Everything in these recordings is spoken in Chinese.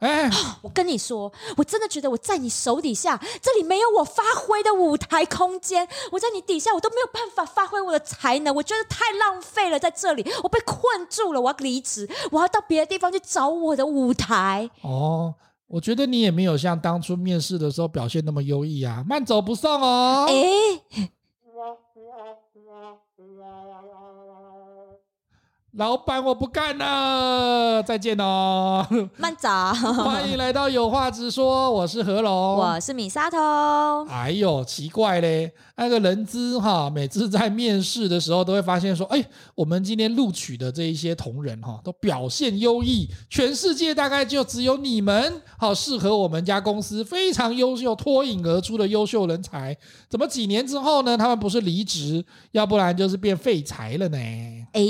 哎，我跟你说，我真的觉得我在你手底下，这里没有我发挥的舞台空间。我在你底下，我都没有办法发挥我的才能，我觉得太浪费了，在这里我被困住了，我要离职，我要到别的地方去找我的舞台。哦，我觉得你也没有像当初面试的时候表现那么优异啊，慢走不送哦。哎。老板，我不干了，再见哦。慢走。欢迎来到有话直说，我是何龙，我是米沙头。哎呦，奇怪嘞，那个人资哈，每次在面试的时候都会发现说，哎，我们今天录取的这一些同仁哈，都表现优异，全世界大概就只有你们好适合我们家公司，非常优秀，脱颖而出的优秀人才。怎么几年之后呢？他们不是离职，要不然就是变废材了呢？哎。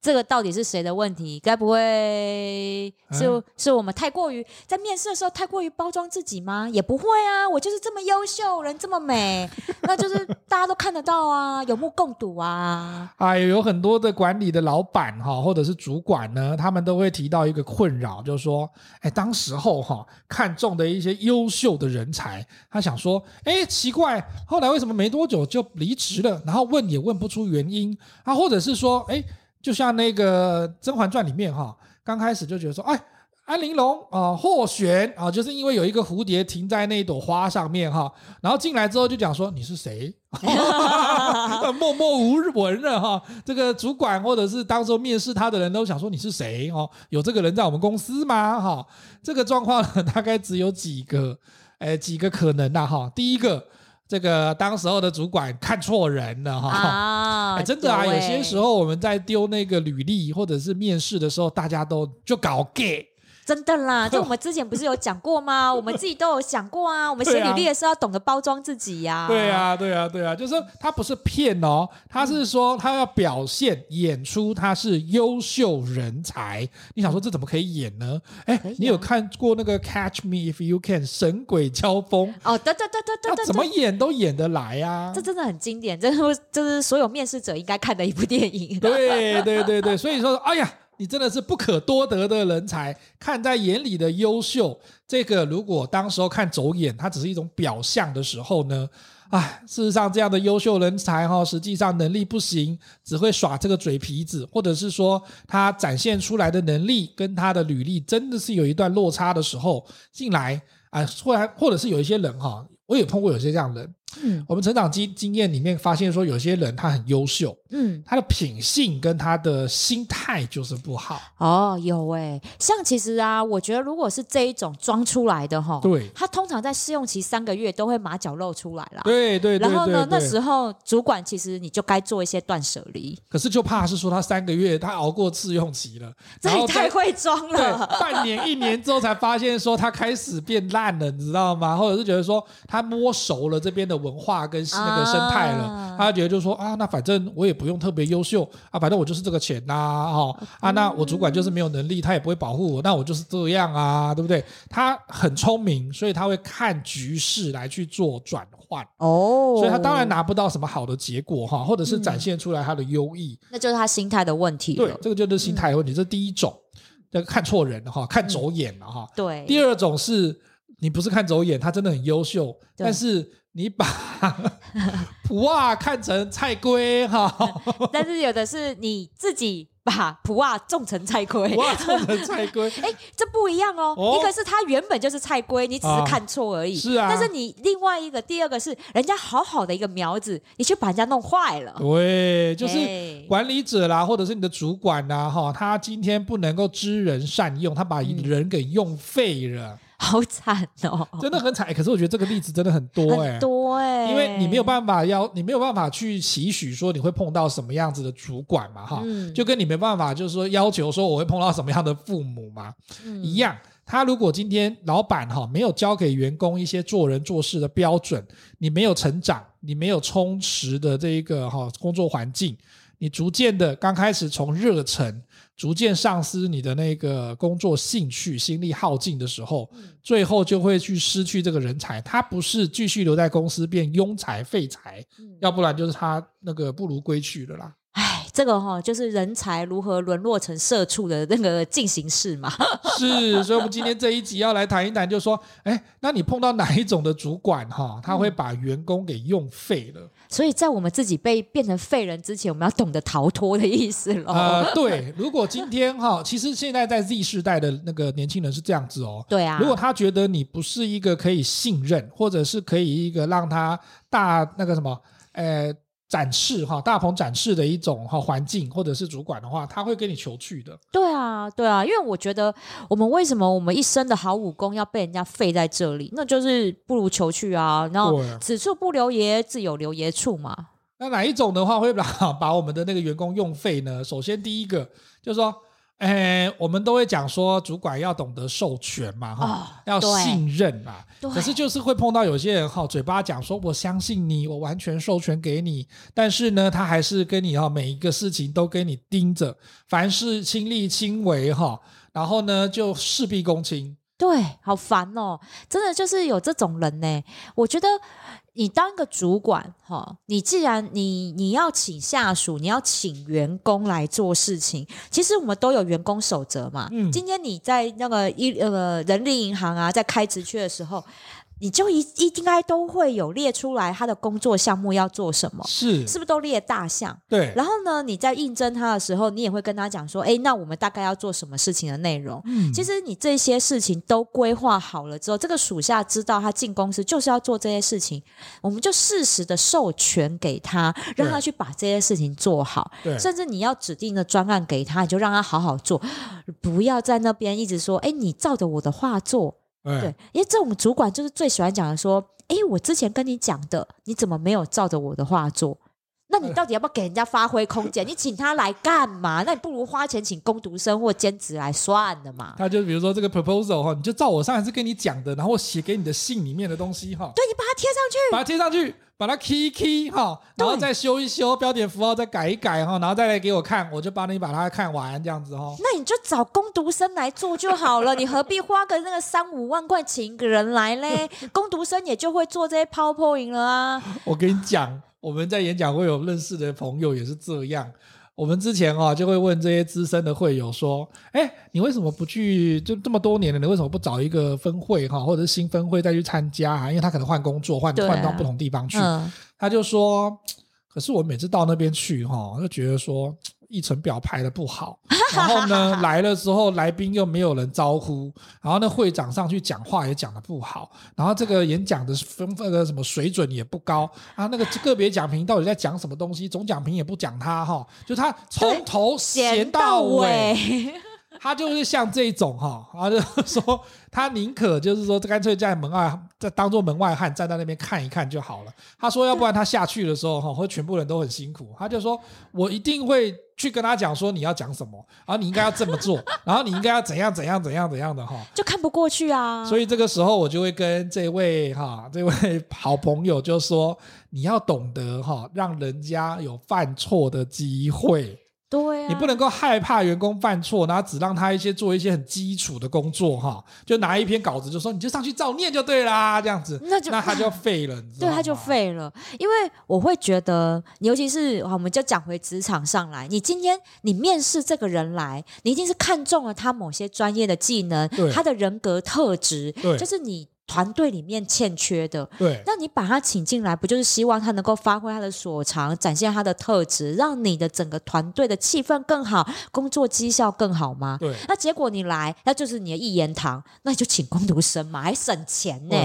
这个到底是谁的问题？该不会是、嗯、是我们太过于在面试的时候太过于包装自己吗？也不会啊，我就是这么优秀，人这么美，那就是大家都看得到啊，有目共睹啊。哎，有很多的管理的老板哈，或者是主管呢，他们都会提到一个困扰，就是说，哎，当时候哈看中的一些优秀的人才，他想说，哎，奇怪，后来为什么没多久就离职了？然后问也问不出原因啊，或者是说，哎。就像那个《甄嬛传》里面哈，刚开始就觉得说，哎，安陵容啊，霍璇啊，就是因为有一个蝴蝶停在那一朵花上面哈，然后进来之后就讲说你是谁，默默无闻了哈。这个主管或者是当时面试他的人都想说你是谁哦，有这个人在我们公司吗？哈，这个状况，大概只有几个，哎，几个可能的哈。第一个。这个当时候的主管看错人了哈，啊 哎、真的啊，有，有些时候我们在丢那个履历或者是面试的时候，大家都就搞 gay。真的啦，就我们之前不是有讲过吗？我们自己都有想过啊。我们写履历的时候要懂得包装自己呀、啊。对啊，对啊，对啊，就是说他不是骗哦，他是说他要表现演出他是优秀人才。你想说这怎么可以演呢？哎，啊、你有看过那个《Catch Me If You Can》神鬼交锋？哦，对对对对对，他怎么演都演得来呀、啊。这真的很经典，这是这是所有面试者应该看的一部电影。对对对对，所以说，哎呀。你真的是不可多得的人才，看在眼里的优秀，这个如果当时候看走眼，它只是一种表象的时候呢，哎，事实上这样的优秀人才哈，实际上能力不行，只会耍这个嘴皮子，或者是说他展现出来的能力跟他的履历真的是有一段落差的时候进来啊，或然或者是有一些人哈，我也碰过有些这样的人。嗯，我们成长经经验里面发现说，有些人他很优秀，嗯，他的品性跟他的心态就是不好。哦，有诶、欸，像其实啊，我觉得如果是这一种装出来的哈，对，他通常在试用期三个月都会马脚露出来啦。对对对，对，然后呢，那时候主管其实你就该做一些断舍离。可是就怕是说他三个月他熬过试用期了，这也太会装了。对，半年一年之后才发现说他开始变烂了，你知道吗？或者是觉得说他摸熟了这边的。文化跟那个生态了，啊、他觉得就是说啊，那反正我也不用特别优秀啊，反正我就是这个钱呐，哈啊，那我主管就是没有能力，他也不会保护我，那我就是这样啊，对不对？他很聪明，所以他会看局势来去做转换。哦，所以他当然拿不到什么好的结果哈，或者是展现出来他的优异，嗯、那就是他心态的问题。对，这个就是心态的问题，嗯、这是第一种，这个看错人了哈，看走眼了哈。对，第二种是你不是看走眼，他真的很优秀，但是。你把 普瓦看成菜龟哈，但是有的是你自己把普瓦种成菜龟，普种成菜龟，哎，这不一样哦。哦一个是它原本就是菜龟，你只是看错而已。啊是啊，但是你另外一个，第二个是人家好好的一个苗子，你却把人家弄坏了。对，就是管理者啦，或者是你的主管呐，哈，他今天不能够知人善用，他把人给用废了。嗯好惨哦，真的很惨。可是我觉得这个例子真的很多哎，多哎，因为你没有办法要，你没有办法去期许说你会碰到什么样子的主管嘛，哈，就跟你没办法就是说要求说我会碰到什么样的父母嘛，一样。他如果今天老板哈没有教给员工一些做人做事的标准，你没有成长，你没有充实的这一个哈工作环境，你逐渐的刚开始从热忱。逐渐丧失你的那个工作兴趣，心力耗尽的时候，最后就会去失去这个人才。他不是继续留在公司变庸才废才，要不然就是他那个不如归去了啦。这个哈、哦、就是人才如何沦落成社畜的那个进行式嘛。是，所以我们今天这一集要来谈一谈，就是说，哎，那你碰到哪一种的主管哈，他会把员工给用废了？所以在我们自己被变成废人之前，我们要懂得逃脱的意思喽。呃，对，如果今天哈，其实现在在 Z 世代的那个年轻人是这样子哦。对啊。如果他觉得你不是一个可以信任，或者是可以一个让他大那个什么，呃。展示哈，大鹏展示的一种哈环境，或者是主管的话，他会跟你求去的。对啊，对啊，因为我觉得我们为什么我们一身的好武功要被人家废在这里？那就是不如求去啊。然后此处不留爷，自有留爷处嘛。那哪一种的话会把 把我们的那个员工用废呢？首先第一个就是说。哎，我们都会讲说，主管要懂得授权嘛，哈、哦，要信任嘛。可是就是会碰到有些人哈，嘴巴讲说我相信你，我完全授权给你，但是呢，他还是跟你哈每一个事情都跟你盯着，凡事亲力亲为哈，然后呢就事必躬亲。对，好烦哦，真的就是有这种人呢。我觉得。你当个主管，哈，你既然你你要请下属，你要请员工来做事情，其实我们都有员工守则嘛。嗯，今天你在那个一呃人力银行啊，在开职缺的时候。你就一一应该都会有列出来他的工作项目要做什么，是是不是都列大项？对。然后呢，你在应征他的时候，你也会跟他讲说，哎，那我们大概要做什么事情的内容？嗯，其实你这些事情都规划好了之后，这个属下知道他进公司就是要做这些事情，我们就适时的授权给他，让他去把这些事情做好。对。甚至你要指定的专案给他，你就让他好好做，不要在那边一直说，哎，你照着我的话做。对，因为这种主管就是最喜欢讲的说，哎，我之前跟你讲的，你怎么没有照着我的话做？那你到底要不要给人家发挥空间？你请他来干嘛？那你不如花钱请工读生或兼职来算了嘛。他就比如说这个 proposal 哈，你就照我上一次跟你讲的，然后写给你的信里面的东西哈。对，你把它贴上去，把它贴上去。把它 key key 哈，然后再修一修标点符号，再改一改哈，然后再来给我看，我就帮你把它看完这样子哈。那你就找工读生来做就好了，你何必花个那个三五万块请一个人来嘞？工读生也就会做这些 PowerPoint 了啊。我跟你讲，我们在演讲会有认识的朋友也是这样。我们之前啊，就会问这些资深的会友说：“哎，你为什么不去？就这么多年了，你为什么不找一个分会哈，或者是新分会再去参加啊？因为他可能换工作，换换到不同地方去。嗯”他就说：“可是我每次到那边去哈，就觉得说。”议程表排的不好，然后呢，来了之后来宾又没有人招呼，然后那会长上去讲话也讲的不好，然后这个演讲的分那个什么水准也不高啊，那个个别讲评到底在讲什么东西，总讲评也不讲他哈，就他从头闲到尾。他就是像这种哈，他就说他宁可就是说干脆在门外，在当做门外汉站在那边看一看就好了。他说要不然他下去的时候哈，会全部人都很辛苦。他就说我一定会去跟他讲说你要讲什么，然后你应该要这么做，然后你应该要怎样怎样怎样怎样的哈，就看不过去啊。所以这个时候我就会跟这位哈这位好朋友就说你要懂得哈，让人家有犯错的机会。对啊，你不能够害怕员工犯错，然后只让他一些做一些很基础的工作哈，就拿一篇稿子就说你就上去照念就对啦，这样子，那就那他 就废了？对，他就废了。因为我会觉得，尤其是我们就讲回职场上来，你今天你面试这个人来，你一定是看中了他某些专业的技能，他的人格特质，对，就是你。团队里面欠缺的，对，那你把他请进来，不就是希望他能够发挥他的所长，展现他的特质，让你的整个团队的气氛更好，工作绩效更好吗？对，那结果你来，那就是你的一言堂，那你就请工读生嘛，还省钱呢。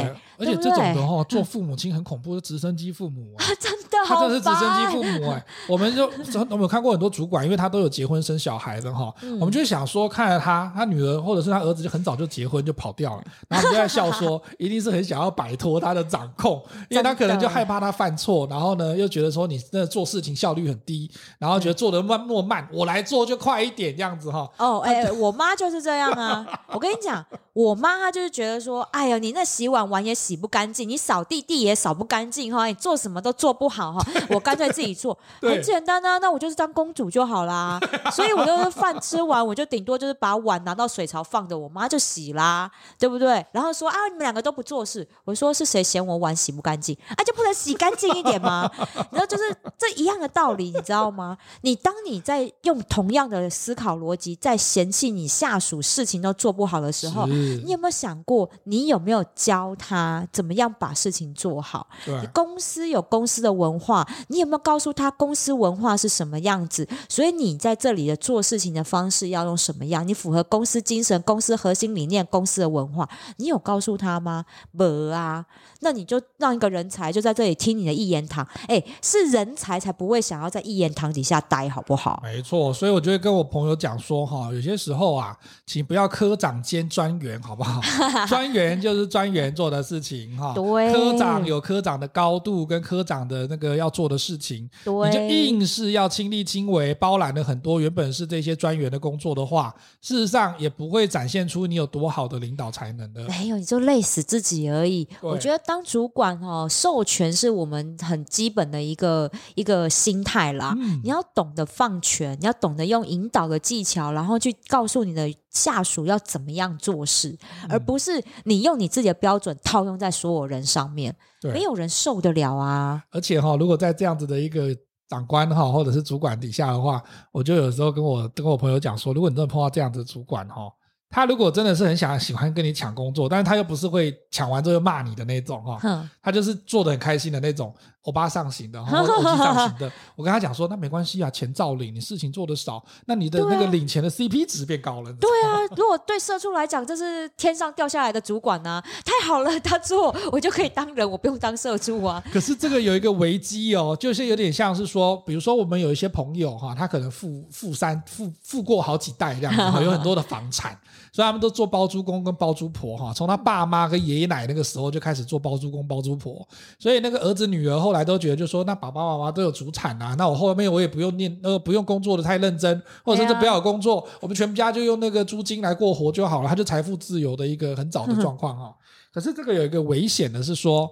而且这种的话，做父母亲很恐怖，是直升机父母啊，真的，他真的是直升机父母哎。我们就我们有看过很多主管，因为他都有结婚生小孩的哈，我们就想说，看着他，他女儿或者是他儿子就很早就结婚就跑掉了，然后我们就在笑说。一定是很想要摆脱他的掌控，因为他可能就害怕他犯错，然后呢又觉得说你那做事情效率很低，然后觉得做的慢那么慢，我来做就快一点这样子哈。哦，哎，我妈就是这样啊。我跟你讲，我妈她就是觉得说，哎呀，你那洗碗碗也洗不干净，你扫地地也扫不干净哈，你做什么都做不好哈，我干脆自己做，很简单啊，那我就是当公主就好啦。所以我就是饭吃完，我就顶多就是把碗拿到水槽放着，我妈就洗啦，对不对？然后说啊，你们两个都不做事，我说是谁嫌我碗洗不干净啊？就不能洗干净一点吗？然后就是这一样的道理，你知道吗？你当你在用同样的思考逻辑在嫌弃你下属事情都做不好的时候，你有没有想过，你有没有教他怎么样把事情做好？公司有公司的文化，你有没有告诉他公司文化是什么样子？所以你在这里的做事情的方式要用什么样？你符合公司精神、公司核心理念、公司的文化，你有告诉他吗？没啊，那你就让一个人才就在这里听你的一言堂。哎，是人才才不会想要在一言堂底下待，好不好？没错，所以我就会跟我朋友讲说，哈，有些时候啊，请不要科长兼专员，好不好？专员就是专员做的事情，哈。对。科长有科长的高度跟科长的那个要做的事情，对。你就硬是要亲力亲为，包揽了很多原本是这些专员的工作的话，事实上也不会展现出你有多好的领导才能的。没有，你就累死自己而已。我觉得当主管哦，授权是我们很基本的一个一个心态啦。嗯。你要懂得放权，你要懂得用引导的技巧，然后去告诉你的下属要怎么样做事，嗯、而不是你用你自己的标准套用在所有人上面，对没有人受得了啊！而且哈，如果在这样子的一个长官哈，或者是主管底下的话，我就有时候跟我跟我朋友讲说，如果你真的碰到这样子的主管哈。他如果真的是很想喜欢跟你抢工作，但是他又不是会抢完之后又骂你的那种哈，哼他就是做的很开心的那种 欧巴上行的，或者欧吉上行的。我跟他讲说，那没关系啊，钱照领，你事情做得少，那你的那个领钱的 CP 值变高了。对啊，如果对社畜来讲，这是天上掉下来的主管呐、啊，太好了，他做我就可以当人，我不用当社畜啊。可是这个有一个危机哦，就是有点像是说，比如说我们有一些朋友哈，他可能富富三富富过好几代这样子，有很多的房产。所以他们都做包租公跟包租婆哈，从他爸妈跟爷爷奶奶那个时候就开始做包租公包租婆，所以那个儿子女儿后来都觉得，就说那爸爸妈妈都有祖产啊，那我后面我也不用念呃不用工作的太认真，或者甚至不要有工作，我们全家就用那个租金来过活就好了，他就财富自由的一个很早的状况哈。可是这个有一个危险的是说，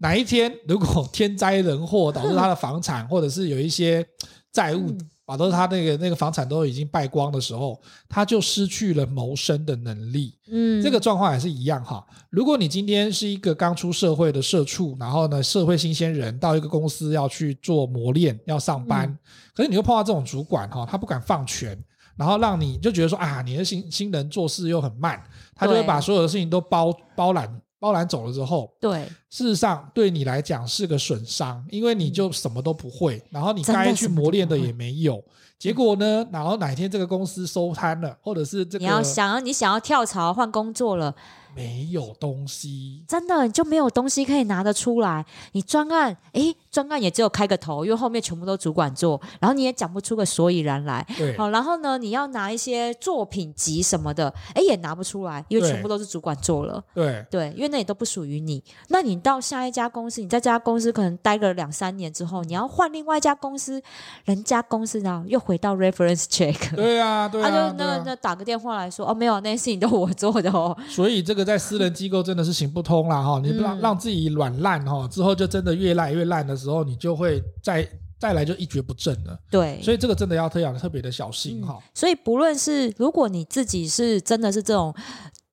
哪一天如果天灾人祸导致他的房产或者是有一些债务。把都是他那个那个房产都已经败光的时候，他就失去了谋生的能力。嗯，这个状况也是一样哈。如果你今天是一个刚出社会的社畜，然后呢，社会新鲜人到一个公司要去做磨练，要上班，嗯、可是你又碰到这种主管哈，他不敢放权，然后让你就觉得说啊，你的新新人做事又很慢，他就会把所有的事情都包包揽。包揽走了之后，对，事实上对你来讲是个损伤，因为你就什么都不会，然后你该去磨练的也没有，结果呢，然后哪天这个公司收摊了，或者是这个，你要想要你想要跳槽换工作了。没有东西，真的你就没有东西可以拿得出来。你专案，诶，专案也只有开个头，因为后面全部都主管做，然后你也讲不出个所以然来。对，好，然后呢，你要拿一些作品集什么的，诶，也拿不出来，因为全部都是主管做了。对，对，因为那也都不属于你。那你到下一家公司，你在这家公司可能待个两三年之后，你要换另外一家公司，人家公司呢又回到 reference check。对啊，对啊，他就那那打个电话来说，哦，没有，那些事情都我做的哦。所以这个。在私人机构真的是行不通了哈，你不让让自己软烂哈，之后就真的越烂越烂的时候，你就会再再来就一蹶不振了。对，所以这个真的要特别特别的小心哈。所以不论是如果你自己是真的是这种，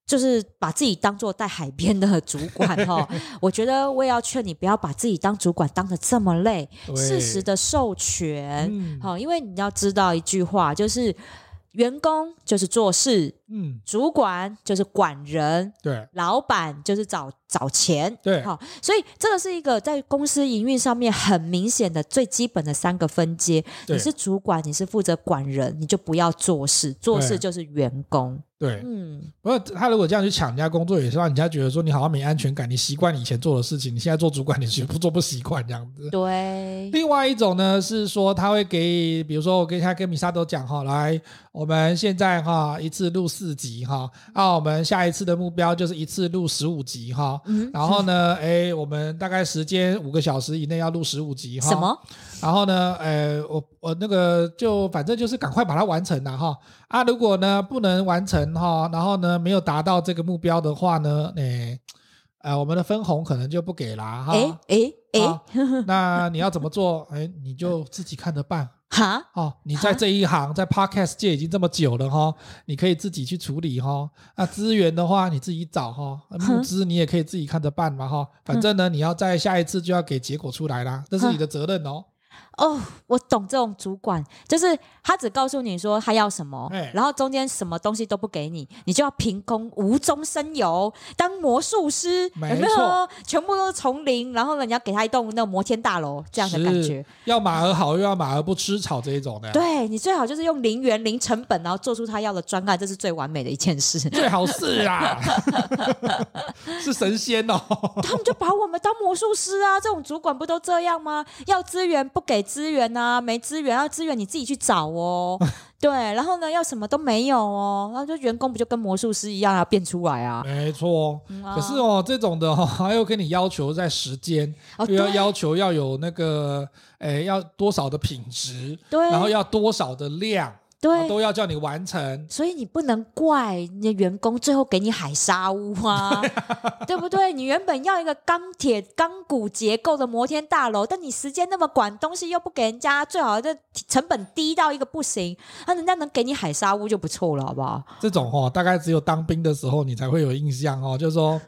就是把自己当做在海边的主管哈，我觉得我也要劝你不要把自己当主管当的这么累，适时的授权好，因为你要知道一句话就是。员工就是做事，嗯，主管就是管人，对，老板就是找找钱，对，好，所以这个是一个在公司营运上面很明显的最基本的三个分阶。你是主管，你是负责管人，你就不要做事，做事就是员工。对，嗯，不过他如果这样去抢人家工作，也是让人家觉得说你好像没安全感，你习惯你以前做的事情，你现在做主管，你学不做不习惯这样子。对。另外一种呢是说他会给，比如说我跟他跟米萨都讲哈，来，我们现在哈一次录四集哈，那我们下一次的目标就是一次录十五集哈，嗯，然后呢，哎，我们大概时间五个小时以内要录十五集哈。什么？然后呢，呃，我我那个就反正就是赶快把它完成了哈。啊，如果呢不能完成哈，然后呢没有达到这个目标的话呢，哎，呃，我们的分红可能就不给了哈。哎哎哎，那你要怎么做？哎，你就自己看着办。哈哦，你在这一行，在 Podcast 界已经这么久了哈，你可以自己去处理哈。那资源的话，你自己找哈。募资你也可以自己看着办嘛哈。反正呢，你要在下一次就要给结果出来啦，这是你的责任哦。哦，我懂这种主管，就是他只告诉你说他要什么，然后中间什么东西都不给你，你就要凭空无中生有，当魔术师，没有没有？全部都是从零，然后呢，你要给他一栋那种摩天大楼这样的感觉，要马儿好，又要马儿不吃草这一种的。对，你最好就是用零元零成本，然后做出他要的专案，这是最完美的一件事。最好是啊，是神仙哦。他们就把我们当魔术师啊，这种主管不都这样吗？要资源不给资源啊，没资源要资源你自己去找哦。对，然后呢，要什么都没有哦，然后就员工不就跟魔术师一样要变出来啊？没错，嗯啊、可是哦，这种的哈、哦，还要跟你要求在时间，哦、又要要求要有那个，哎，要多少的品质，对，然后要多少的量。对，都要叫你完成，所以你不能怪你的员工最后给你海沙屋啊，对不对？你原本要一个钢铁钢骨结构的摩天大楼，但你时间那么短，东西又不给人家，最好的成本低到一个不行，那人家能给你海沙屋就不错了，好不好？这种哦，大概只有当兵的时候你才会有印象哦，就是说，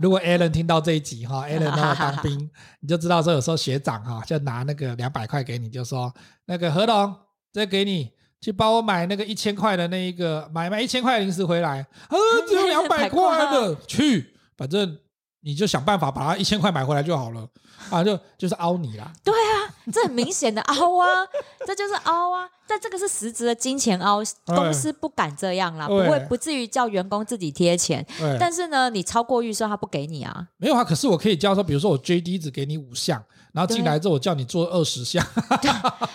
如果 Alan 听到这一集哈，Alan 那当兵，你就知道说有时候学长哈就拿那个两百块给你，就说那个何龙，这给你。去帮我买那个一千块的那一个，买买一千块零食回来啊，只有两百块的，去，反正你就想办法把它一千块买回来就好了，啊，就就是凹你啦。对啊，这很明显的凹啊，这就是凹啊，但这个是实质的金钱凹，公司不敢这样啦，不会不至于叫员工自己贴钱，但是呢，你超过预算他不给你啊。没有啊，可是我可以叫说，比如说我 JD 只给你五项。然后进来之后，我叫你做二十项，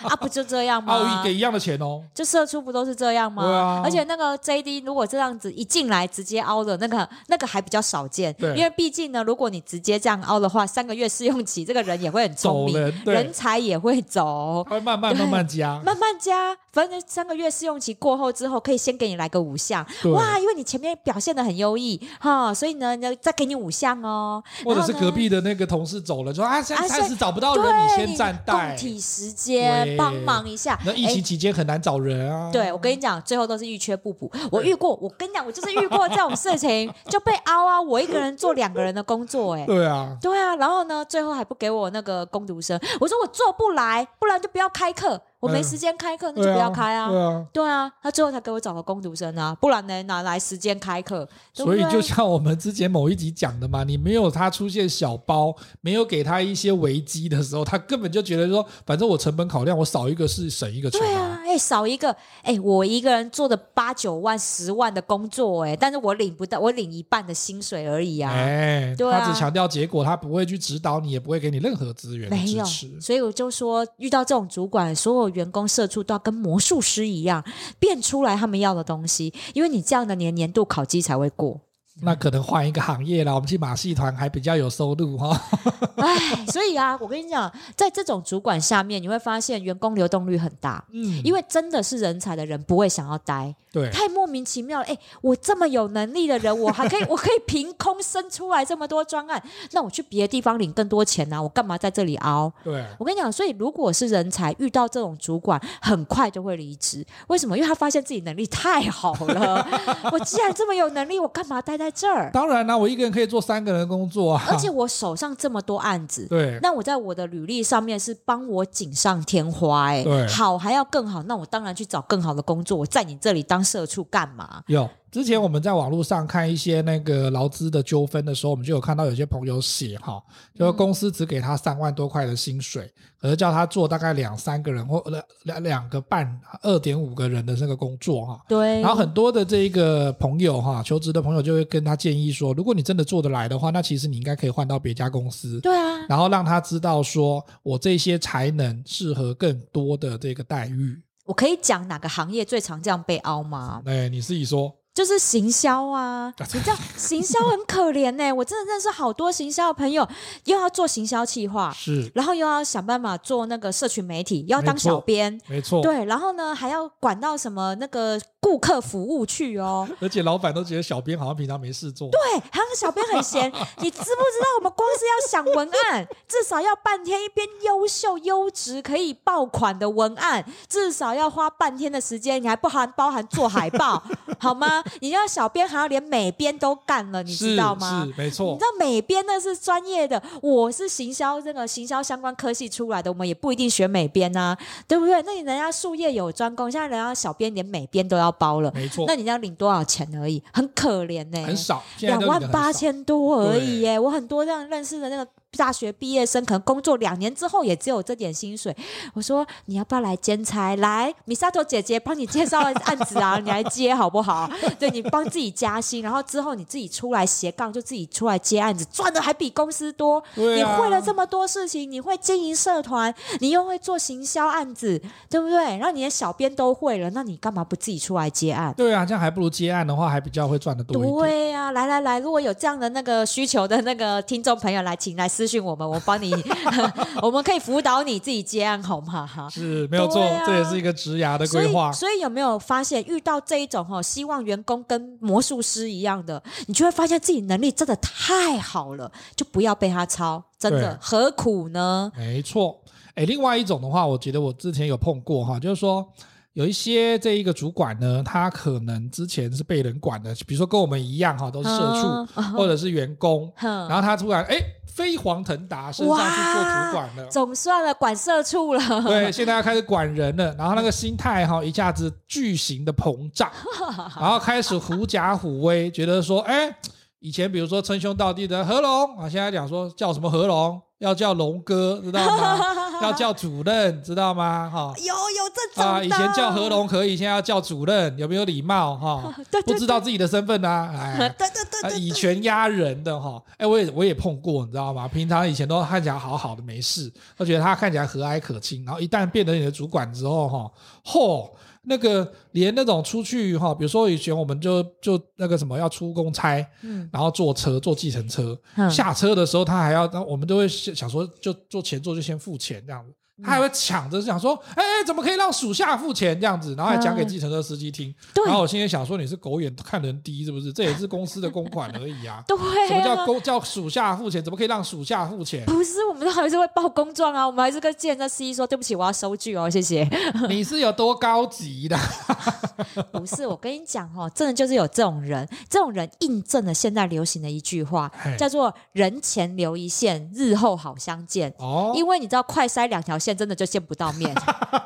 啊，不就这样吗？奥义给一样的钱哦，就社出不都是这样吗？对啊，而且那个 JD 如果这样子一进来直接凹的那个，那个还比较少见，对，因为毕竟呢，如果你直接这样凹的话，三个月试用期，这个人也会很聪明，人，人才也会走，会慢慢慢慢加，慢慢加，反正三个月试用期过后之后，可以先给你来个五项，哇，因为你前面表现的很优异哈，所以呢，再给你五项哦，或者是隔壁的那个同事走了，说啊，现在开始找不到人，你先。站代，共体时间，帮忙一下。那疫情期间很难找人啊。对，我跟你讲，最后都是遇缺不补。我遇过，我跟你讲，我就是遇过这种事情，就被凹啊！我一个人做两个人的工作，哎，对啊，对啊。然后呢，最后还不给我那个工读生。我说我做不来，不然就不要开课。我没时间开课，那就不要开啊。对啊，对啊。他最后才给我找个工读生啊，不然呢，哪来时间开课？所以就像我们之前某一集讲的嘛，你没有他出现小包，没有给他一些危机的时候，他根本就觉得说，反正我成本考量，我少一个是省一个钱。对啊，哎，少一个，哎，我一个人做的八九万、十万的工作，哎，但是我领不到，我领一半的薪水而已啊。哎，对啊，他只强调结果，他不会去指导你，也不会给你任何资源。没有，所以我就说，遇到这种主管，所有员工社畜都要跟魔术师一样变出来他们要的东西，因为你这样的年年度考绩才会过。那可能换一个行业了，我们去马戏团还比较有收入哈。哎，所以啊，我跟你讲，在这种主管下面，你会发现员工流动率很大。嗯，因为真的是人才的人不会想要待。对，太莫名其妙了。哎，我这么有能力的人，我还可以，我可以凭空生出来这么多专案，那我去别的地方领更多钱啊，我干嘛在这里熬？对，我跟你讲，所以如果是人才遇到这种主管，很快就会离职。为什么？因为他发现自己能力太好了。我既然这么有能力，我干嘛待在？在这儿，当然啦，我一个人可以做三个人工作啊，而且我手上这么多案子，对，那我在我的履历上面是帮我锦上添花，欸，哎，对，好还要更好，那我当然去找更好的工作。我在你这里当社畜干嘛？有。之前我们在网络上看一些那个劳资的纠纷的时候，我们就有看到有些朋友写哈，就是公司只给他三万多块的薪水，可是叫他做大概两三个人或两两两个半二点五个人的那个工作哈。对。然后很多的这一个朋友哈，求职的朋友就会跟他建议说，如果你真的做得来的话，那其实你应该可以换到别家公司。对啊。然后让他知道说我这些才能适合更多的这个待遇。我可以讲哪个行业最常这样被凹吗？哎，你自己说。就是行销啊，你知道行销很可怜呢、欸。我真的认识好多行销的朋友，又要做行销企划，是，然后又要想办法做那个社群媒体，又要当小编，没错，对，然后呢还要管到什么那个顾客服务去哦。而且老板都觉得小编好像平常没事做，对，好像小编很闲。你知不知道我们光是要想文案，至少要半天，一篇优秀优质可以爆款的文案，至少要花半天的时间，你还不含包含做海报，好吗？你知道小编还要连美编都干了，你知道吗？是，没错。你知道美编那是专业的，我是行销这个行销相关科系出来的，我们也不一定学美编啊，对不对？那你人家术业有专攻，现在人家小编连美编都要包了，没错。那你要领多少钱而已，很可怜呢、欸，很少，两万八千多而已耶。我很多这样认识的那个。大学毕业生可能工作两年之后也只有这点薪水。我说你要不要来兼差？来，Misato 姐姐帮你介绍案子啊，你来接好不好？对，你帮自己加薪，然后之后你自己出来斜杠，就自己出来接案子，赚的还比公司多。啊。你会了这么多事情，你会经营社团，你又会做行销案子，对不对？然后你的小编都会了，那你干嘛不自己出来接案？对啊，这样还不如接案的话，还比较会赚得多。对啊，来来来，如果有这样的那个需求的那个听众朋友来，请来私讯我们，我帮你，我们可以辅导你自己接案，好吗？哈，是没有错，啊、这也是一个职涯的规划。所以有没有发现，遇到这一种哈，希望员工跟魔术师一样的，你就会发现自己能力真的太好了，就不要被他抄，真的何苦呢？没错，哎，另外一种的话，我觉得我之前有碰过哈，就是说。有一些这一个主管呢，他可能之前是被人管的，比如说跟我们一样哈，都是社畜、嗯、或者是员工，嗯、然后他突然哎飞黄腾达，升上去做主管了，总算了管社畜了，对，现在要开始管人了，然后那个心态哈一下子巨型的膨胀，然后开始狐假虎威，觉得说哎，以前比如说称兄道弟的何龙啊，现在讲说叫什么何龙。要叫龙哥，知道吗？要叫主任，知道吗？哈，有有这种啊，以前叫何龙可以，现在要叫主任，有没有礼貌？哈，不知道自己的身份呐、啊，哎，对 对对，对，以权压人的哈，哎，我也我也碰过，你知道吗？平常以前都看起来好好的，没事，都觉得他看起来和蔼可亲，然后一旦变成你的主管之后，哈，嚯！那个连那种出去哈，比如说以前我们就就那个什么要出公差，嗯，然后坐车坐计程车，嗯，下车的时候他还要，我们都会想说就坐前座就先付钱这样子。他还会抢着想说，哎，怎么可以让属下付钱这样子？然后还讲给计程车司机听。然后我现在想说，你是狗眼看人低是不是？这也是公司的公款而已啊。对。什么叫公叫属下付钱？怎么可以让属下付钱？不是，我们都还是会报公状啊。我们还是跟计程车司机说，对不起，我要收据哦，谢谢。你是有多高级的？不是，我跟你讲哦，真的就是有这种人，这种人印证了现在流行的一句话，叫做“人前留一线，日后好相见”。哦。因为你知道，快塞两条。现真的就见不到面，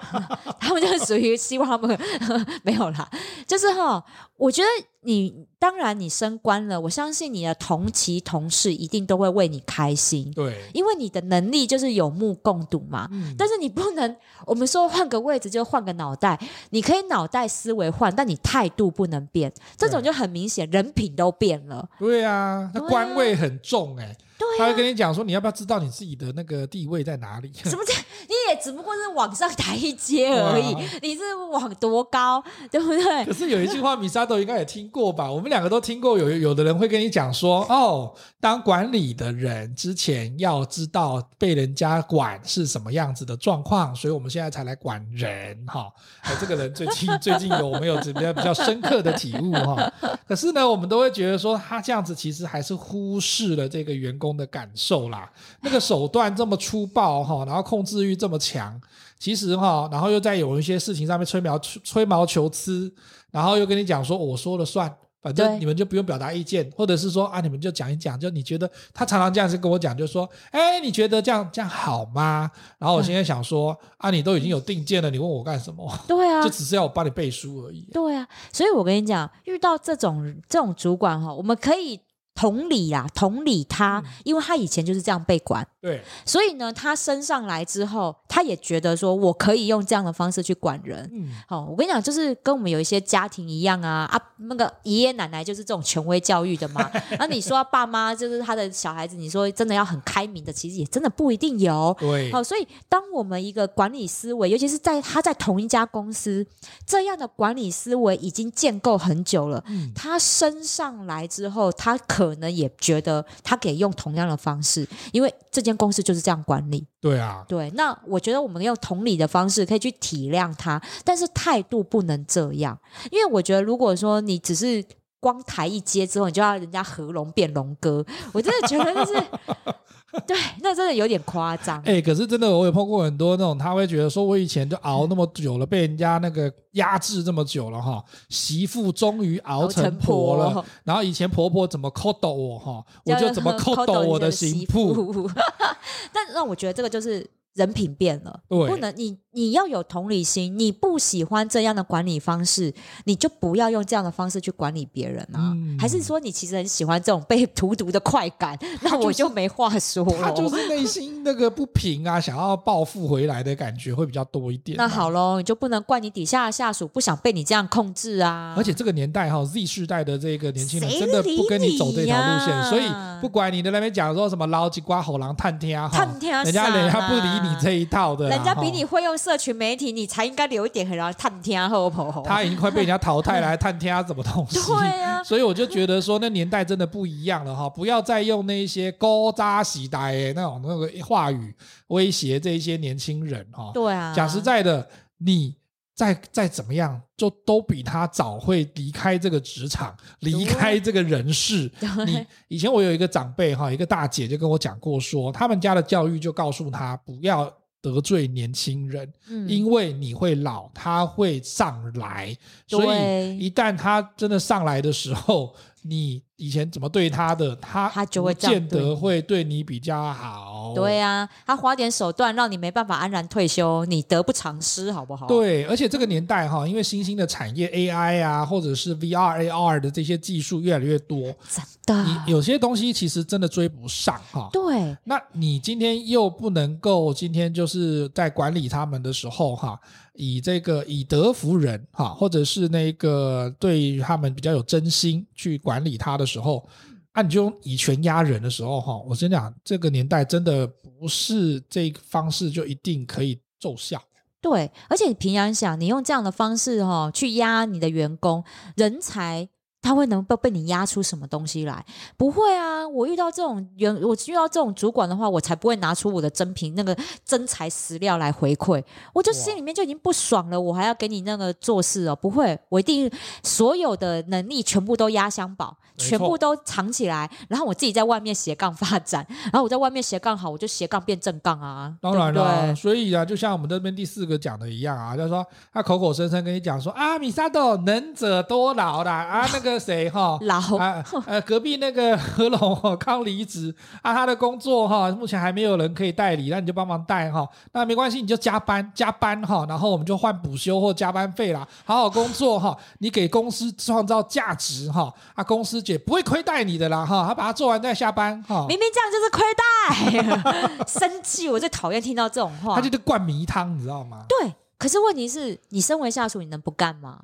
他们就属于希望他们 没有啦。就是哈，我觉得你当然你升官了，我相信你的同期同事一定都会为你开心。对，因为你的能力就是有目共睹嘛。嗯。但是你不能，我们说换个位置就换个脑袋，你可以脑袋思维换，但你态度不能变。这种就很明显，人品都变了。对啊，那官位很重哎、欸。对啊、他会跟你讲说，你要不要知道你自己的那个地位在哪里？什么叫？你也只不过是往上台一阶而已，你是往多高，对不对？可是有一句话，米莎都应该也听过过吧？我们两个都听过，有有的人会跟你讲说，哦，当管理的人之前要知道被人家管是什么样子的状况，所以我们现在才来管人哈。哎，这个人最近最近有没有比较比较深刻的体悟哈？可是呢，我们都会觉得说，他这样子其实还是忽视了这个员工。的感受啦，那个手段这么粗暴哈，然后控制欲这么强，其实哈，然后又在有一些事情上面吹毛吹毛求疵，然后又跟你讲说我说了算，反正你们就不用表达意见，或者是说啊，你们就讲一讲，就你觉得他常常这样子跟我讲，就说，哎，你觉得这样这样好吗？然后我现在想说，啊，你都已经有定见了，你问我干什么？对啊，就只是要我帮你背书而已。对啊，所以我跟你讲，遇到这种这种主管哈，我们可以。同理啊，同理他，因为他以前就是这样被管，对，所以呢，他升上来之后，他他也觉得说我可以用这样的方式去管人。嗯，好，我跟你讲，就是跟我们有一些家庭一样啊啊，那个爷爷奶奶就是这种权威教育的嘛。那你说爸妈就是他的小孩子，你说真的要很开明的，其实也真的不一定有。对，好，所以当我们一个管理思维，尤其是在他在同一家公司这样的管理思维已经建构很久了，嗯，他升上来之后，他可能也觉得他可以用同样的方式，因为这间公司就是这样管理。对啊，对，那我觉得我们用同理的方式可以去体谅他，但是态度不能这样，因为我觉得如果说你只是光台一阶之后，你就要人家合龙变龙哥，我真的觉得就是。对，那真的有点夸张。哎、欸，可是真的，我有碰过很多那种，他会觉得说，我以前就熬那么久了，被人家那个压制这么久了哈，媳妇终于熬成婆了。婆然后以前婆婆怎么抠抖我哈，我就怎么抠抖我的媳妇。但让 我觉得这个就是。人品变了，对不能你你要有同理心，你不喜欢这样的管理方式，你就不要用这样的方式去管理别人啊。嗯、还是说你其实很喜欢这种被荼毒的快感？那我就没话说了。他就是内心那个不平啊，想要报复回来的感觉会比较多一点。那好喽，你就不能怪你底下的下属不想被你这样控制啊。而且这个年代哈，Z 世代的这个年轻人真的不跟你走这条路线，所以不管你在那边讲说什么捞鸡瓜吼狼探天啊，探天，啊人家人家不理你。你这一套的，人家比你会用社群媒体，你才应该留一点，然后探听好不好？他已经快被人家淘汰了，还探听什么东西？对啊，所以我就觉得说，那年代真的不一样了哈！不要再用那些高扎喜呆那种那个话语威胁这些年轻人哈。对啊，讲实在的，你再再怎么样，就都比他早会离开这个职场，离开这个人世。你以前我有一个长辈哈，一个大姐就跟我讲过说，他们家的教育就告诉他不要得罪年轻人，嗯、因为你会老，他会上来，所以一旦他真的上来的时候，你。以前怎么对他的，他他就会见得会对你比较好。对啊，他花点手段让你没办法安然退休，你得不偿失，好不好？对，而且这个年代哈，因为新兴的产业 AI 啊，或者是 VR、AR 的这些技术越来越多，真的，你有些东西其实真的追不上哈。对，那你今天又不能够今天就是在管理他们的时候哈，以这个以德服人哈，或者是那个对他们比较有真心去管理他的。时候，啊，你就用以权压人的时候，哈，我先讲，这个年代真的不是这个方式就一定可以奏效。对，而且平常想，你用这样的方式，哈，去压你的员工人才。他会能被被你压出什么东西来？不会啊！我遇到这种员，我遇到这种主管的话，我才不会拿出我的真凭那个真材实料来回馈。我就心里面就已经不爽了，我还要给你那个做事哦？不会，我一定所有的能力全部都压箱宝，全部都藏起来，然后我自己在外面斜杠发展。然后我在外面斜杠好，我就斜杠变正杠啊！当然了，所以啊，就像我们这边第四个讲的一样啊，就是说他口口声声跟你讲说啊，米沙豆能者多劳的啊，那个。谁哈老。啊呃隔壁那个何龙哈刚离职啊，他的工作哈目前还没有人可以代理，那你就帮忙带哈，那没关系，你就加班加班哈，然后我们就换补休或加班费啦，好好工作哈，你给公司创造价值哈，啊公司姐不会亏待你的啦哈，他把它做完再下班哈，明明这样就是亏待，生气，我最讨厌听到这种话，他就是灌迷汤，你知道吗？对，可是问题是你身为下属，你能不干吗？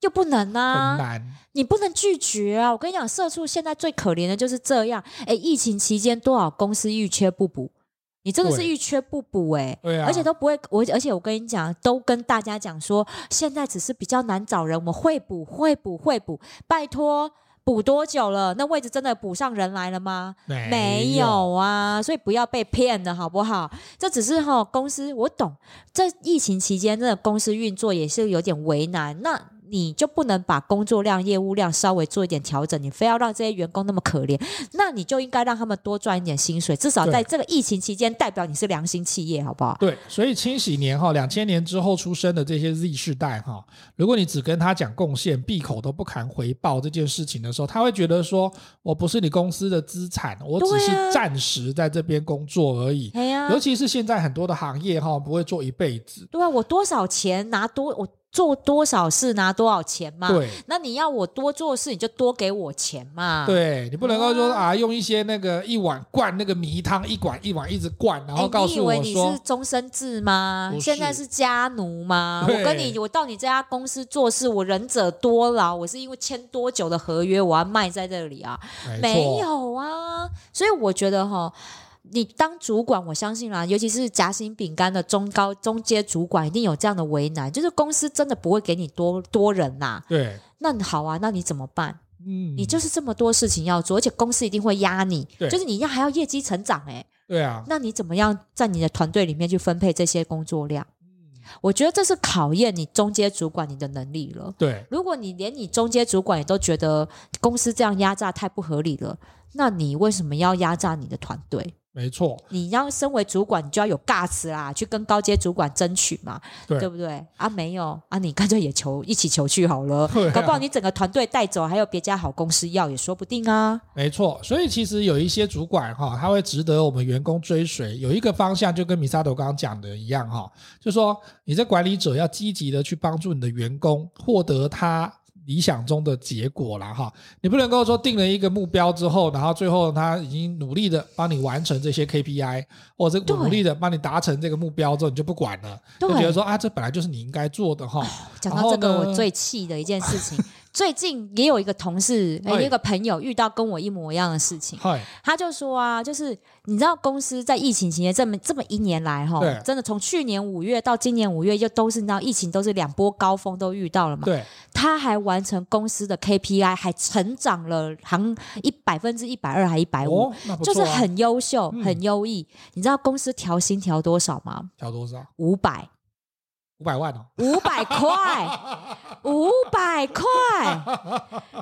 又不能啊，很难，你不能拒绝啊！我跟你讲，社畜现在最可怜的就是这样。哎，疫情期间多少公司遇缺不补，你真的是遇缺不补哎，对啊，而且都不会，我而且我跟你讲，都跟大家讲说，现在只是比较难找人，我们会补，会补，会补，拜托，补多久了？那位置真的补上人来了吗？没有，没有啊，所以不要被骗了，好不好？这只是哈，公司我懂，这疫情期间真的公司运作也是有点为难，那。你就不能把工作量、业务量稍微做一点调整？你非要让这些员工那么可怜？那你就应该让他们多赚一点薪水，至少在这个疫情期间，代表你是良心企业，好不好？对，所以千禧年哈，两千年之后出生的这些 Z 世代哈，如果你只跟他讲贡献，闭口都不谈回报这件事情的时候，他会觉得说，我不是你公司的资产，我只是暂时在这边工作而已。对啊，尤其是现在很多的行业哈，不会做一辈子。对啊，我多少钱拿多我。做多少事拿多少钱嘛。对，那你要我多做事，你就多给我钱嘛。对，你不能够说啊，用一些那个一碗灌那个米汤，一管一碗一直灌，然后告诉我说，你以为你是终身制吗？现在是家奴吗？我跟你，我到你这家公司做事，我忍者多劳，我是因为签多久的合约，我要卖在这里啊？没，没有啊，所以我觉得哈。你当主管，我相信啦，尤其是夹心饼干的中高中阶主管，一定有这样的为难，就是公司真的不会给你多多人呐、啊。对，那好啊，那你怎么办？嗯，你就是这么多事情要做，而且公司一定会压你，对就是你要还要业绩成长、欸，哎，对啊，那你怎么样在你的团队里面去分配这些工作量？嗯，我觉得这是考验你中阶主管你的能力了。对，如果你连你中阶主管也都觉得公司这样压榨太不合理了，那你为什么要压榨你的团队？没错，你要身为主管，你就要有 guts 啦，去跟高阶主管争取嘛，对，对不对？啊，没有啊，你干脆也求一起求去好了，啊、搞不好你整个团队带走，还有别家好公司要也说不定啊。没错，所以其实有一些主管哈，他会值得我们员工追随。有一个方向就跟 Misato 刚刚讲的一样哈，就说你这管理者要积极的去帮助你的员工获得他。理想中的结果了哈，你不能够说定了一个目标之后，然后最后他已经努力的帮你完成这些 KPI，或者努力的帮你达成这个目标之后，你就不管了，就觉得说啊，这本来就是你应该做的哈。讲到这个，我最气的一件事情。最近也有一个同事，有一个朋友遇到跟我一模一样的事情，他就说啊，就是你知道公司在疫情期间这么这么一年来哈，真的从去年五月到今年五月，就都是你知道疫情都是两波高峰都遇到了嘛，对，他还完成公司的 KPI，还成长了，行一百分之一百二还一百五，就是很优秀，很优异。你知道公司调薪调多少吗？调多少？五百。五百万哦，五百块，五百块。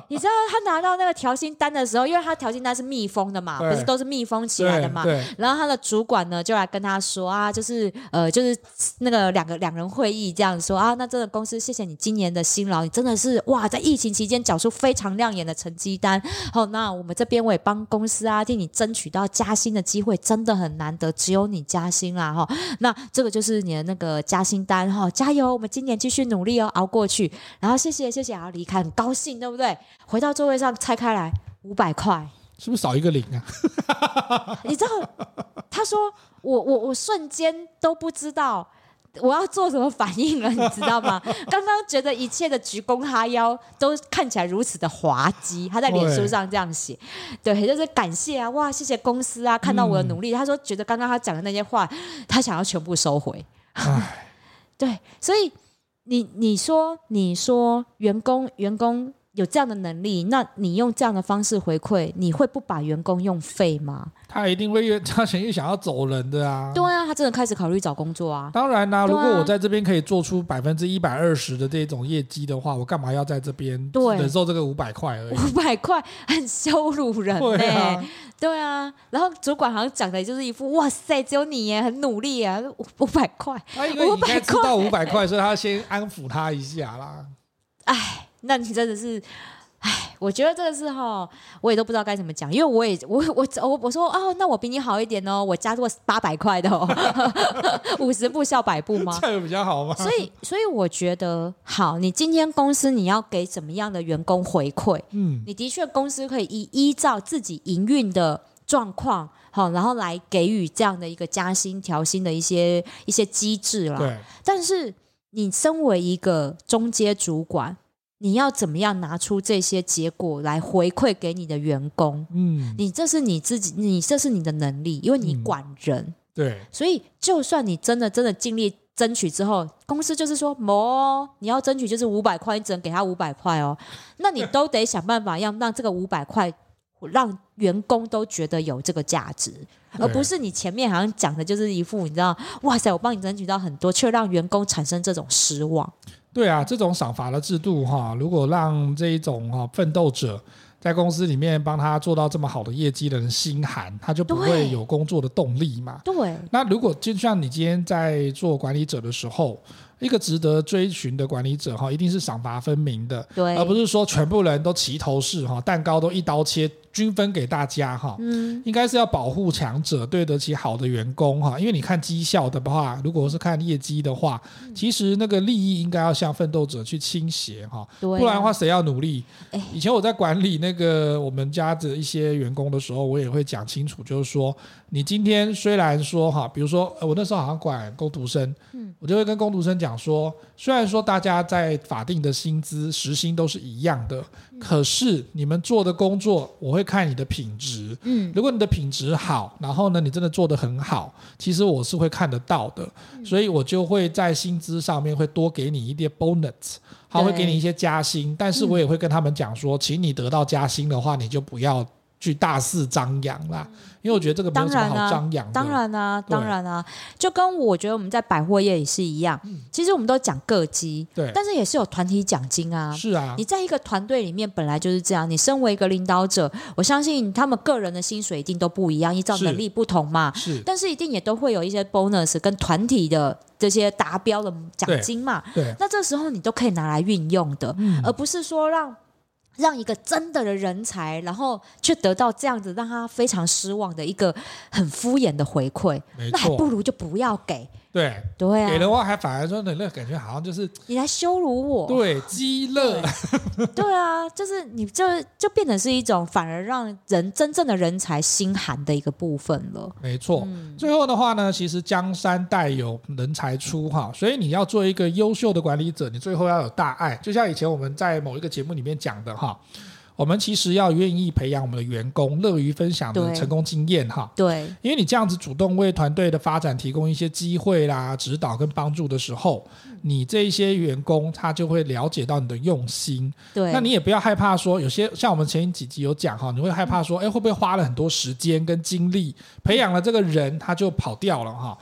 你知道他拿到那个调薪单的时候，因为他调薪单是密封的嘛，不是都是密封起来的嘛。然后他的主管呢就来跟他说啊，就是呃，就是那个两个两人会议这样说啊，那这个公司谢谢你今年的辛劳，你真的是哇，在疫情期间缴出非常亮眼的成绩单。好，那我们这边我也帮公司啊替你争取到加薪的机会，真的很难得，只有你加薪啦哈。那这个就是你的那个加薪单哈。加油！我们今年继续努力哦，熬过去。然后谢谢谢谢，然后离开，很高兴，对不对？回到座位上拆开来，五百块，是不是少一个零啊？你知道，他说我我我瞬间都不知道我要做什么反应了，你知道吗？刚刚觉得一切的鞠躬哈腰都看起来如此的滑稽，他在脸书上这样写，对，对，就是感谢啊，哇，谢谢公司啊，看到我的努力。嗯、他说觉得刚刚他讲的那些话，他想要全部收回。对，所以你你说你说员工员工有这样的能力，那你用这样的方式回馈，你会不把员工用废吗？他一定会越他想越想要走人的啊！对啊，他真的开始考虑找工作啊！当然啦、啊，如果我在这边可以做出百分之一百二十的这种业绩的话，我干嘛要在这边忍受这个五百块而已？五百块很羞辱人呢、欸。对啊，对啊。然后主管好像讲的就是一副哇塞，只有你耶，很努力啊，五百块。他因为你应该知道五百块，所以他先安抚他一下啦。哎，那你真的是。哎，我觉得这个是哈，我也都不知道该怎么讲，因为我也我我我我说哦，那我比你好一点哦，我加过八百块的哦，五十步笑百步吗？这样比较好吗？所以所以我觉得好，你今天公司你要给怎么样的员工回馈？嗯，你的确公司可以依依照自己营运的状况好，然后来给予这样的一个加薪调薪的一些一些机制啦。对，但是你身为一个中阶主管。你要怎么样拿出这些结果来回馈给你的员工？嗯，你这是你自己，你这是你的能力，因为你管人。嗯、对，所以就算你真的真的尽力争取之后，公司就是说，哦，你要争取就是五百块，你只能给他五百块哦。那你都得想办法要让这个五百块让员工都觉得有这个价值，而不是你前面好像讲的就是一副你知道，哇塞，我帮你争取到很多，却让员工产生这种失望。对啊，这种赏罚的制度哈，如果让这一种哈奋斗者在公司里面帮他做到这么好的业绩的人心寒，他就不会有工作的动力嘛。对。那如果就像你今天在做管理者的时候，一个值得追寻的管理者哈，一定是赏罚分明的，对，而不是说全部人都齐头式哈，蛋糕都一刀切，均分给大家哈，嗯，应该是要保护强者，对得起好的员工哈。因为你看绩效的话，如果是看业绩的话，其实那个利益应该要向奋斗者去倾斜哈，不然的话谁要努力？以前我在管理那个我们家的一些员工的时候，我也会讲清楚，就是说，你今天虽然说哈，比如说我那时候好像管工读生，我就会跟工读生讲说，虽然说大家在法定的薪资时薪都是一样的，可是你们做的工作，我会看你的品质。嗯，如果你的品质好，然后呢，你真的做得很好，其实我是会看得到的，所以我就会在薪资上面会多给你一点 bonus，他会给你一些加薪，但是我也会跟他们讲说，请你得到加薪的话，你就不要。去大肆张扬啦，因为我觉得这个没有什么好张扬的。当然啊，当然啊，就跟我觉得我们在百货业也是一样。其实我们都讲个机，对，但是也是有团体奖金啊。是啊，你在一个团队里面本来就是这样。你身为一个领导者，我相信他们个人的薪水一定都不一样，依照能力不同嘛。是，但是一定也都会有一些 bonus 跟团体的这些达标的奖金嘛。对，那这时候你都可以拿来运用的，而不是说让。让一个真的的人才，然后却得到这样子让他非常失望的一个很敷衍的回馈，那还不如就不要给。对对啊，给的话还反而说那那感觉好像就是你来羞辱我，对，激乐。对啊，就是你就就变成是一种反而让人真正的人才心寒的一个部分了。没错，嗯、最后的话呢，其实江山代有人才出哈，所以你要做一个优秀的管理者，你最后要有大爱，就像以前我们在某一个节目里面讲的哈。我们其实要愿意培养我们的员工，乐于分享的成功经验哈。对，因为你这样子主动为团队的发展提供一些机会啦、指导跟帮助的时候，你这一些员工他就会了解到你的用心。对，那你也不要害怕说，有些像我们前几集有讲哈，你会害怕说，哎，会不会花了很多时间跟精力培养了这个人，他就跑掉了哈？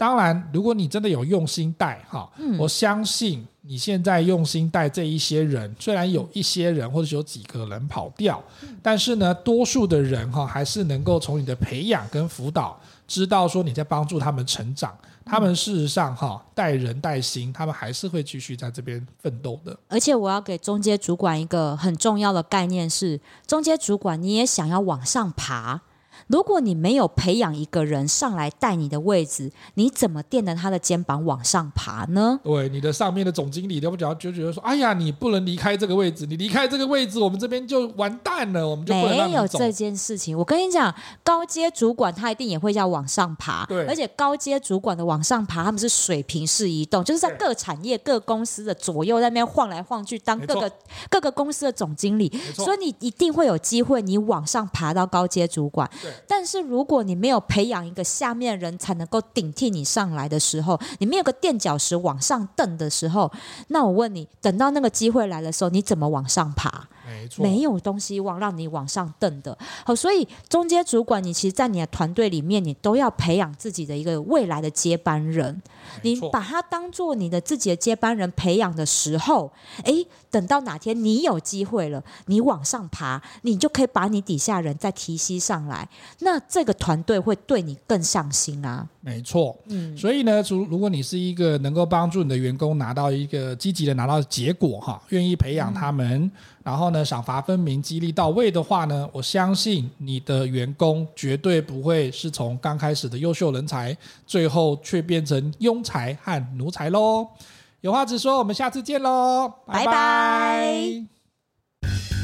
当然，如果你真的有用心带哈，我相信。你现在用心带这一些人，虽然有一些人或者有几个人跑掉，但是呢，多数的人哈还是能够从你的培养跟辅导，知道说你在帮助他们成长。他们事实上哈带人带心，他们还是会继续在这边奋斗的。而且我要给中介主管一个很重要的概念是：中介主管你也想要往上爬。如果你没有培养一个人上来带你的位置，你怎么垫着他的肩膀往上爬呢？对，你的上面的总经理要不就觉得说：“哎呀，你不能离开这个位置，你离开这个位置，我们这边就完蛋了，我们就不能让走。”没有这件事情。我跟你讲，高阶主管他一定也会要往上爬，对，而且高阶主管的往上爬，他们是水平式移动，就是在各产业、各公司的左右在那边晃来晃去，当各个各个公司的总经理，所以你一定会有机会，你往上爬到高阶主管。对。但是如果你没有培养一个下面人才能够顶替你上来的时候，你没有个垫脚石往上蹬的时候，那我问你，等到那个机会来的时候，你怎么往上爬？没错，没有东西往让你往上蹬的。好，所以中间主管，你其实，在你的团队里面，你都要培养自己的一个未来的接班人。你把他当做你的自己的接班人培养的时候，诶，等到哪天你有机会了，你往上爬，你就可以把你底下人再提携上来。那这个团队会对你更上心啊。没错，嗯，所以呢，如如果你是一个能够帮助你的员工拿到一个积极的拿到结果哈，愿意培养他们，嗯、然后呢，赏罚分明、激励到位的话呢，我相信你的员工绝对不会是从刚开始的优秀人才，最后却变成庸才和奴才喽。有话直说，我们下次见喽，拜拜。拜拜。